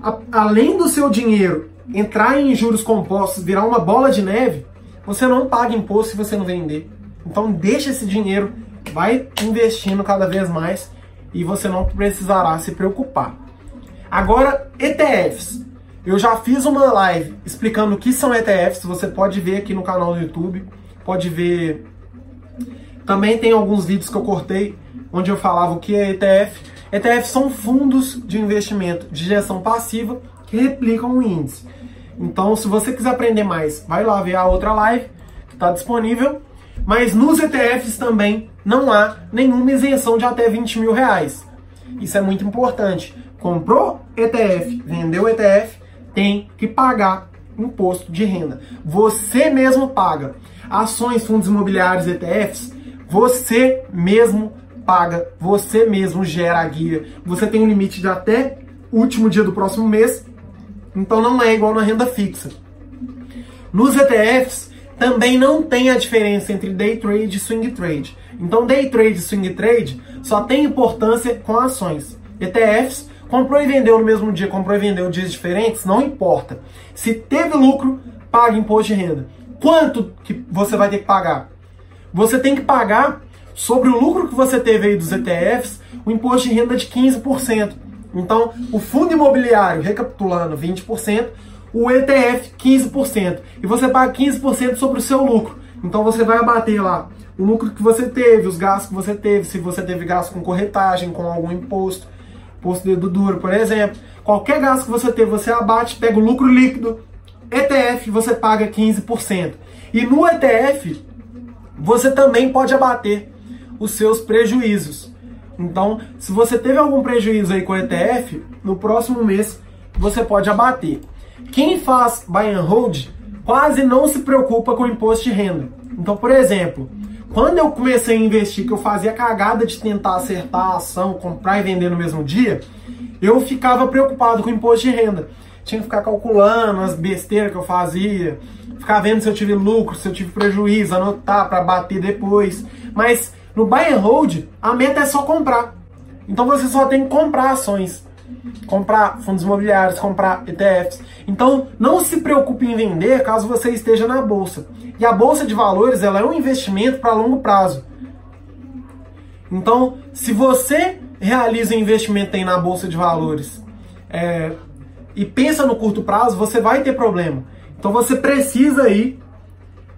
a, além do seu dinheiro entrar em juros compostos, virar uma bola de neve, você não paga imposto se você não vender. Então, deixa esse dinheiro, vai investindo cada vez mais e você não precisará se preocupar. Agora, ETFs. Eu já fiz uma live explicando o que são ETFs, você pode ver aqui no canal do YouTube, pode ver. Também tem alguns vídeos que eu cortei onde eu falava o que é ETF. ETFs são fundos de investimento de gestão passiva que replicam o índice. Então, se você quiser aprender mais, vai lá ver a outra live que está disponível. Mas nos ETFs também não há nenhuma isenção de até 20 mil reais. Isso é muito importante. Comprou ETF, vendeu ETF, tem que pagar imposto de renda. Você mesmo paga. Ações, fundos imobiliários, ETFs, você mesmo paga, você mesmo gera a guia. Você tem um limite de até o último dia do próximo mês, então não é igual na renda fixa. Nos ETFs também não tem a diferença entre day trade e swing trade. Então day trade e swing trade só tem importância com ações. ETFs Comprou e vendeu no mesmo dia, comprou e vendeu dias diferentes, não importa. Se teve lucro, paga imposto de renda. Quanto que você vai ter que pagar? Você tem que pagar sobre o lucro que você teve aí dos ETFs, o imposto de renda de 15%. Então, o fundo imobiliário, recapitulando, 20%, o ETF 15%. E você paga 15% sobre o seu lucro. Então você vai abater lá o lucro que você teve, os gastos que você teve, se você teve gasto com corretagem, com algum imposto posto dedo duro, por exemplo. Qualquer gasto que você ter, você abate, pega o lucro líquido. ETF, você paga 15%. E no ETF, você também pode abater os seus prejuízos. Então, se você teve algum prejuízo aí com o ETF, no próximo mês você pode abater. Quem faz buy and hold quase não se preocupa com o imposto de renda. Então, por exemplo, quando eu comecei a investir, que eu fazia cagada de tentar acertar a ação, comprar e vender no mesmo dia, eu ficava preocupado com o imposto de renda. Tinha que ficar calculando as besteiras que eu fazia, ficar vendo se eu tive lucro, se eu tive prejuízo, anotar para bater depois. Mas no buy and hold, a meta é só comprar. Então você só tem que comprar ações comprar fundos imobiliários, comprar ETFs. Então, não se preocupe em vender caso você esteja na bolsa. E a bolsa de valores ela é um investimento para longo prazo. Então, se você realiza investimento aí na bolsa de valores é, e pensa no curto prazo, você vai ter problema. Então, você precisa aí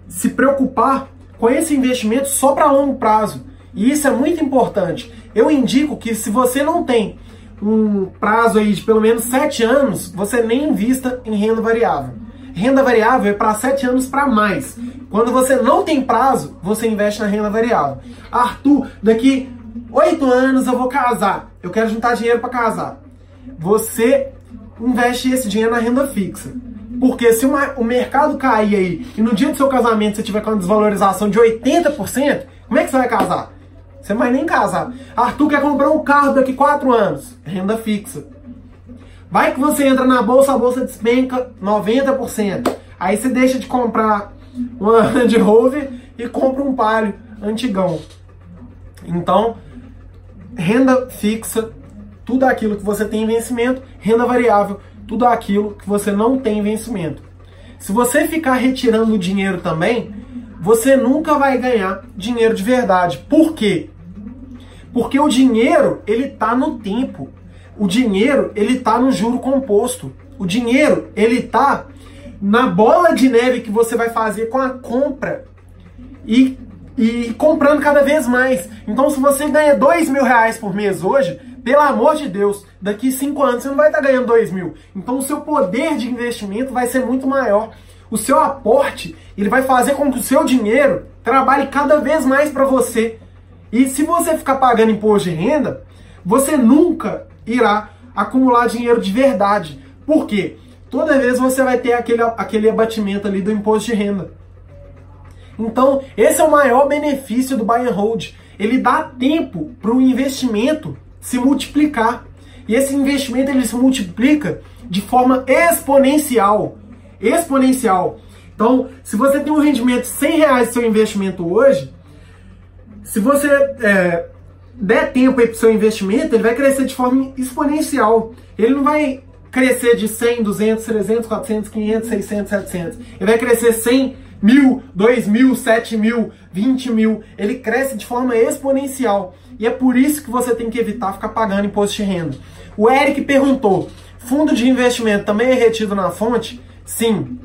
se preocupar com esse investimento só para longo prazo. E isso é muito importante. Eu indico que se você não tem um prazo aí de pelo menos 7 anos, você nem invista em renda variável. Renda variável é para 7 anos para mais. Quando você não tem prazo, você investe na renda variável. Arthur, daqui 8 anos eu vou casar. Eu quero juntar dinheiro para casar. Você investe esse dinheiro na renda fixa. Porque se uma, o mercado cair aí e no dia do seu casamento você tiver com uma desvalorização de 80%, como é que você vai casar? Você não vai nem casar. Arthur quer comprar um carro daqui 4 anos. Renda fixa. Vai que você entra na bolsa, a bolsa despenca 90%. Aí você deixa de comprar uma Land Rover e compra um Palio antigão. Então, renda fixa, tudo aquilo que você tem em vencimento, renda variável, tudo aquilo que você não tem vencimento. Se você ficar retirando dinheiro também, você nunca vai ganhar dinheiro de verdade. Por quê? Porque o dinheiro, ele tá no tempo. O dinheiro, ele tá no juro composto. O dinheiro, ele tá na bola de neve que você vai fazer com a compra e, e comprando cada vez mais. Então, se você ganha dois mil reais por mês hoje, pelo amor de Deus, daqui cinco anos você não vai estar ganhando 2 mil. Então o seu poder de investimento vai ser muito maior. O seu aporte, ele vai fazer com que o seu dinheiro trabalhe cada vez mais para você. E se você ficar pagando imposto de renda, você nunca irá acumular dinheiro de verdade. Por quê? Toda vez você vai ter aquele, aquele abatimento ali do imposto de renda. Então, esse é o maior benefício do buy and hold. Ele dá tempo para o investimento se multiplicar. E esse investimento ele se multiplica de forma exponencial. Exponencial. Então, se você tem um rendimento de 100 reais do seu investimento hoje, se você é, der tempo para o seu investimento, ele vai crescer de forma exponencial. Ele não vai crescer de 100, 200, 300, 400, 500, 600, 700. Ele vai crescer 100, mil, dois mil, sete mil, vinte mil. Ele cresce de forma exponencial. E é por isso que você tem que evitar ficar pagando imposto de renda. O Eric perguntou: fundo de investimento também é retido na fonte? Sim.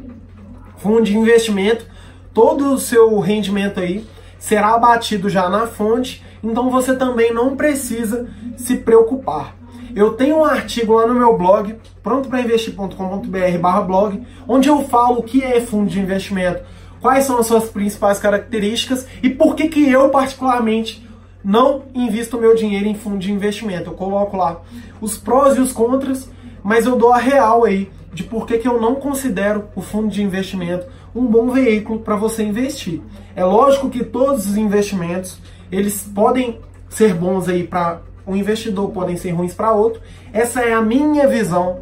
Fundo de investimento, todo o seu rendimento aí será abatido já na fonte, então você também não precisa se preocupar. Eu tenho um artigo lá no meu blog, prontoprainvestir.com.br/blog, onde eu falo o que é fundo de investimento, quais são as suas principais características e por que, que eu, particularmente, não invisto meu dinheiro em fundo de investimento. Eu coloco lá os prós e os contras, mas eu dou a real aí de por que, que eu não considero o fundo de investimento um bom veículo para você investir. É lógico que todos os investimentos eles podem ser bons aí para um investidor, podem ser ruins para outro. Essa é a minha visão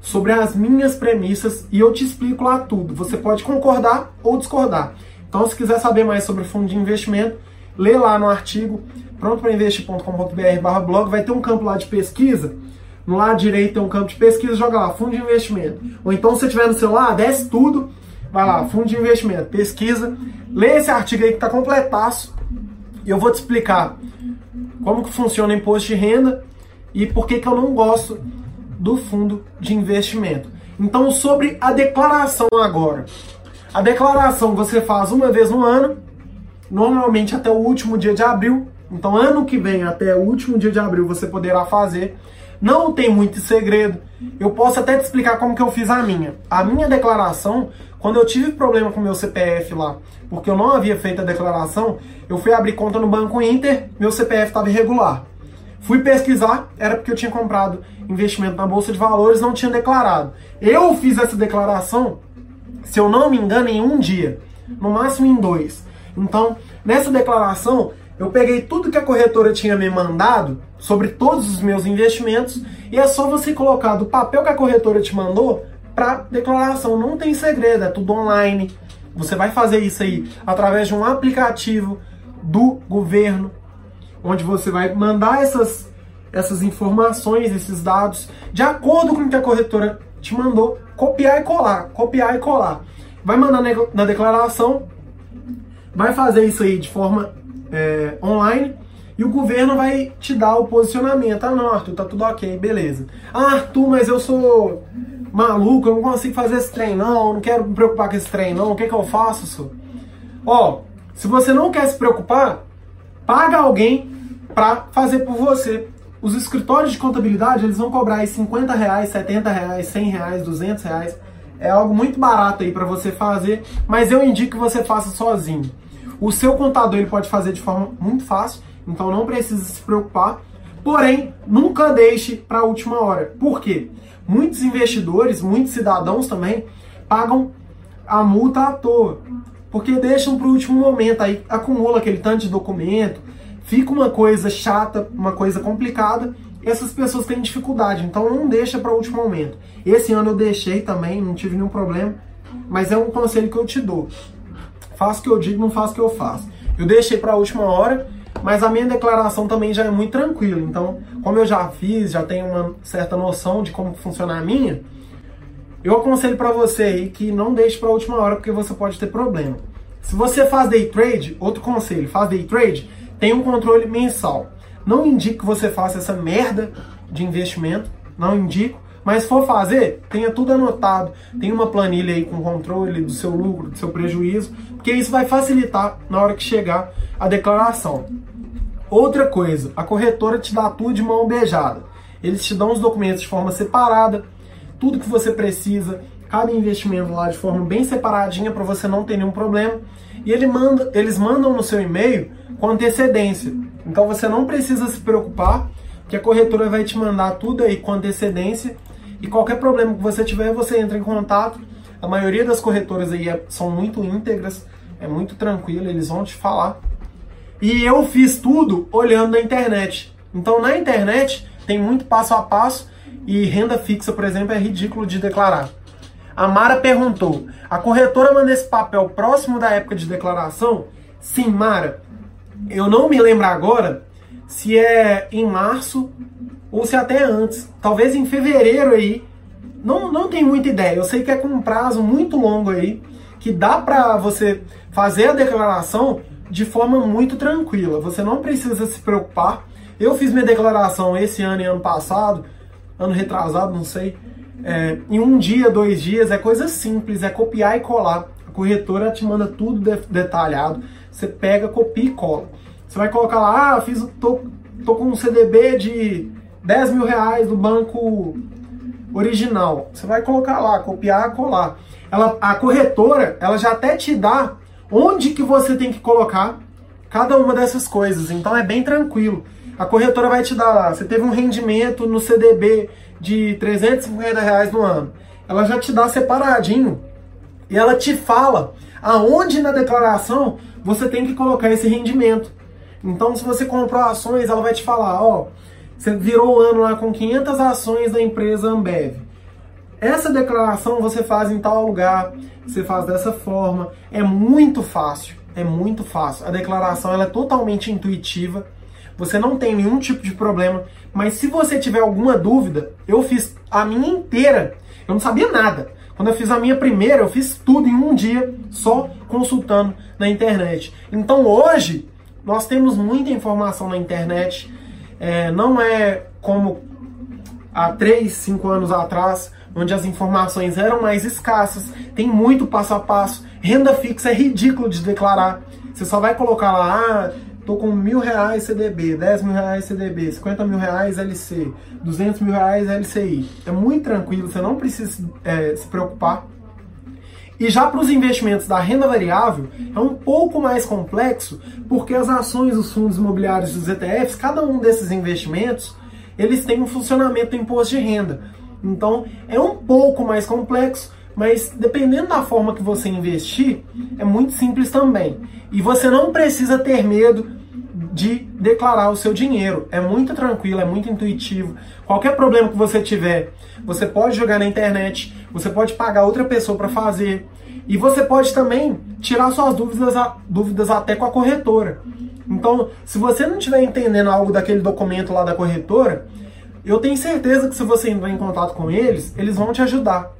sobre as minhas premissas e eu te explico lá tudo. Você pode concordar ou discordar. Então, se quiser saber mais sobre fundo de investimento, lê lá no artigo prontoprainvestir.com.br blog, vai ter um campo lá de pesquisa. No lado direito tem um campo de pesquisa, joga lá, fundo de investimento. Ou então, se tiver no celular, desce tudo, vai lá, fundo de investimento, pesquisa, lê esse artigo aí que tá completaço. E eu vou te explicar como que funciona o imposto de renda e por que, que eu não gosto do fundo de investimento. Então, sobre a declaração agora. A declaração você faz uma vez no ano, normalmente até o último dia de abril. Então, ano que vem, até o último dia de abril, você poderá fazer. Não tem muito segredo. Eu posso até te explicar como que eu fiz a minha. A minha declaração, quando eu tive problema com meu CPF lá, porque eu não havia feito a declaração, eu fui abrir conta no Banco Inter, meu CPF estava irregular. Fui pesquisar, era porque eu tinha comprado investimento na bolsa de valores, não tinha declarado. Eu fiz essa declaração, se eu não me engano, em um dia, no máximo em dois. Então, nessa declaração, eu peguei tudo que a corretora tinha me mandado sobre todos os meus investimentos e é só você colocar do papel que a corretora te mandou para declaração. Não tem segredo, é tudo online. Você vai fazer isso aí através de um aplicativo do governo onde você vai mandar essas, essas informações, esses dados, de acordo com o que a corretora te mandou, copiar e colar, copiar e colar. Vai mandar na declaração, vai fazer isso aí de forma é, online e o governo vai te dar o posicionamento. Ah, não, Arthur, tá tudo ok, beleza. Ah, Arthur, mas eu sou maluco, eu não consigo fazer esse trem, não, não quero me preocupar com esse trem, não, o que, que eu faço, senhor? Ó, se você não quer se preocupar, paga alguém para fazer por você. Os escritórios de contabilidade eles vão cobrar aí 50 reais, 70 reais, 100 reais, 200 reais. É algo muito barato aí para você fazer, mas eu indico que você faça sozinho. O seu contador ele pode fazer de forma muito fácil, então não precisa se preocupar. Porém, nunca deixe para a última hora. Por quê? Muitos investidores, muitos cidadãos também, pagam a multa à toa. Porque deixam para o último momento, aí acumula aquele tanto de documento, fica uma coisa chata, uma coisa complicada, essas pessoas têm dificuldade, então não deixa para o último momento. Esse ano eu deixei também, não tive nenhum problema, mas é um conselho que eu te dou. Faça o que eu digo, não faça o que eu faço. Eu deixei para a última hora, mas a minha declaração também já é muito tranquila. Então, como eu já fiz, já tenho uma certa noção de como funciona a minha, eu aconselho para você aí que não deixe para a última hora porque você pode ter problema. Se você faz day trade, outro conselho, faz day trade, tem um controle mensal. Não indico que você faça essa merda de investimento, não indico, mas for fazer, tenha tudo anotado. Tem uma planilha aí com controle do seu lucro, do seu prejuízo, porque isso vai facilitar na hora que chegar a declaração. Outra coisa, a corretora te dá tudo de mão beijada. Eles te dão os documentos de forma separada, tudo que você precisa, cada investimento lá de forma bem separadinha para você não ter nenhum problema. E ele manda, eles mandam no seu e-mail com antecedência. Então você não precisa se preocupar, que a corretora vai te mandar tudo aí com antecedência. E qualquer problema que você tiver, você entra em contato. A maioria das corretoras aí é, são muito íntegras, é muito tranquilo, eles vão te falar. E eu fiz tudo olhando na internet. Então na internet tem muito passo a passo e renda fixa, por exemplo, é ridículo de declarar. A Mara perguntou: a corretora manda esse papel próximo da época de declaração? Sim, Mara. Eu não me lembro agora se é em março ou se até antes. Talvez em fevereiro aí. Não, não tenho muita ideia. Eu sei que é com um prazo muito longo aí, que dá para você fazer a declaração de forma muito tranquila. Você não precisa se preocupar. Eu fiz minha declaração esse ano e ano passado, ano retrasado, não sei é, em um dia, dois dias, é coisa simples, é copiar e colar. A corretora te manda tudo de, detalhado. Você pega, copia e cola. Você vai colocar lá, ah, fiz, tô, tô com um CDB de 10 mil reais do banco original. Você vai colocar lá, copiar, colar. Ela, a corretora, ela já até te dá onde que você tem que colocar cada uma dessas coisas. Então é bem tranquilo. A corretora vai te dar lá, você teve um rendimento no CDB de 350 reais no ano. Ela já te dá separadinho e ela te fala aonde na declaração você tem que colocar esse rendimento. Então, se você comprou ações, ela vai te falar, ó, você virou o ano lá com 500 ações da empresa Ambev. Essa declaração você faz em tal lugar, você faz dessa forma. É muito fácil, é muito fácil. A declaração ela é totalmente intuitiva você não tem nenhum tipo de problema. Mas se você tiver alguma dúvida, eu fiz a minha inteira. Eu não sabia nada. Quando eu fiz a minha primeira, eu fiz tudo em um dia, só consultando na internet. Então hoje, nós temos muita informação na internet. É, não é como há 3, 5 anos atrás, onde as informações eram mais escassas. Tem muito passo a passo. Renda fixa é ridículo de declarar. Você só vai colocar lá, ah, Tô com mil reais CDB, 10 mil reais CDB, 50 mil reais LC, 200 mil reais LCI. É muito tranquilo, você não precisa é, se preocupar. E já para os investimentos da renda variável, é um pouco mais complexo, porque as ações, os fundos imobiliários dos ETFs, cada um desses investimentos, eles têm um funcionamento do imposto de renda. Então, é um pouco mais complexo, mas dependendo da forma que você investir, é muito simples também. E você não precisa ter medo de declarar o seu dinheiro. É muito tranquilo, é muito intuitivo. Qualquer problema que você tiver, você pode jogar na internet, você pode pagar outra pessoa para fazer. E você pode também tirar suas dúvidas, dúvidas até com a corretora. Então, se você não estiver entendendo algo daquele documento lá da corretora, eu tenho certeza que se você entrar em contato com eles, eles vão te ajudar.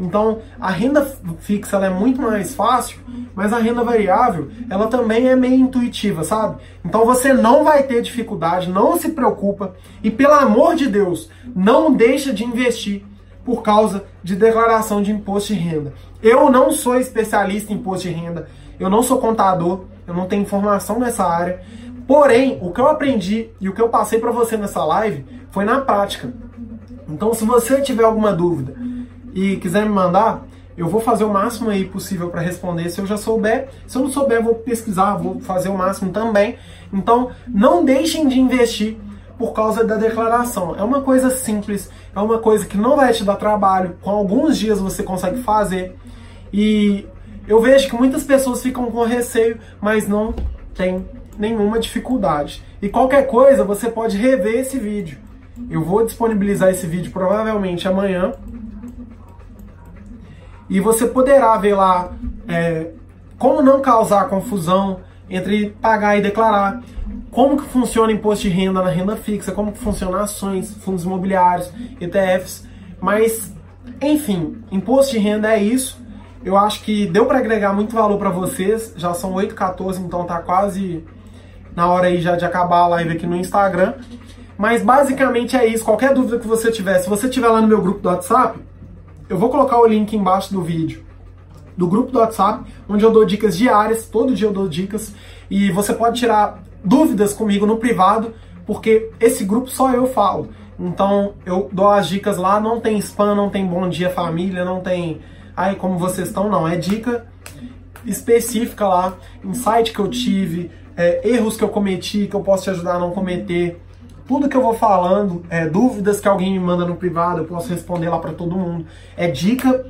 Então, a renda fixa é muito mais fácil, mas a renda variável, ela também é meio intuitiva, sabe? Então você não vai ter dificuldade, não se preocupa e pelo amor de Deus, não deixa de investir por causa de declaração de imposto de renda. Eu não sou especialista em imposto de renda, eu não sou contador, eu não tenho informação nessa área. Porém, o que eu aprendi e o que eu passei para você nessa live foi na prática. Então, se você tiver alguma dúvida, e quiser me mandar, eu vou fazer o máximo aí possível para responder se eu já souber. Se eu não souber, vou pesquisar, vou fazer o máximo também. Então, não deixem de investir, por causa da declaração. É uma coisa simples, é uma coisa que não vai te dar trabalho, com alguns dias você consegue fazer. E eu vejo que muitas pessoas ficam com receio, mas não tem nenhuma dificuldade. E qualquer coisa, você pode rever esse vídeo. Eu vou disponibilizar esse vídeo provavelmente amanhã. E você poderá ver lá é, como não causar confusão entre pagar e declarar, como que funciona imposto de renda na renda fixa, como que funciona ações, fundos imobiliários, ETFs, mas enfim, imposto de renda é isso. Eu acho que deu para agregar muito valor para vocês. Já são 8h14, então tá quase na hora aí já de acabar a live aqui no Instagram. Mas basicamente é isso. Qualquer dúvida que você tiver, se você tiver lá no meu grupo do WhatsApp, eu vou colocar o link embaixo do vídeo do grupo do WhatsApp, onde eu dou dicas diárias, todo dia eu dou dicas, e você pode tirar dúvidas comigo no privado, porque esse grupo só eu falo. Então eu dou as dicas lá, não tem spam, não tem bom dia família, não tem ai como vocês estão, não. É dica específica lá, insight que eu tive, é, erros que eu cometi, que eu posso te ajudar a não cometer. Tudo que eu vou falando, é, dúvidas que alguém me manda no privado, eu posso responder lá para todo mundo. É dica,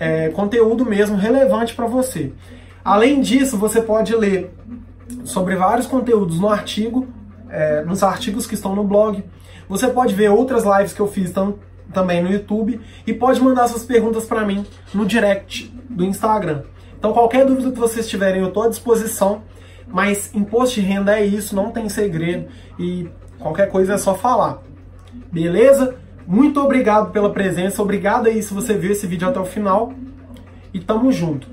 é, conteúdo mesmo relevante para você. Além disso, você pode ler sobre vários conteúdos no artigo, é, nos artigos que estão no blog. Você pode ver outras lives que eu fiz tam, também no YouTube e pode mandar suas perguntas para mim no direct do Instagram. Então, qualquer dúvida que vocês tiverem, eu estou à disposição. Mas imposto de renda é isso, não tem segredo e qualquer coisa é só falar. Beleza? Muito obrigado pela presença, obrigado aí se você viu esse vídeo até o final e tamo junto.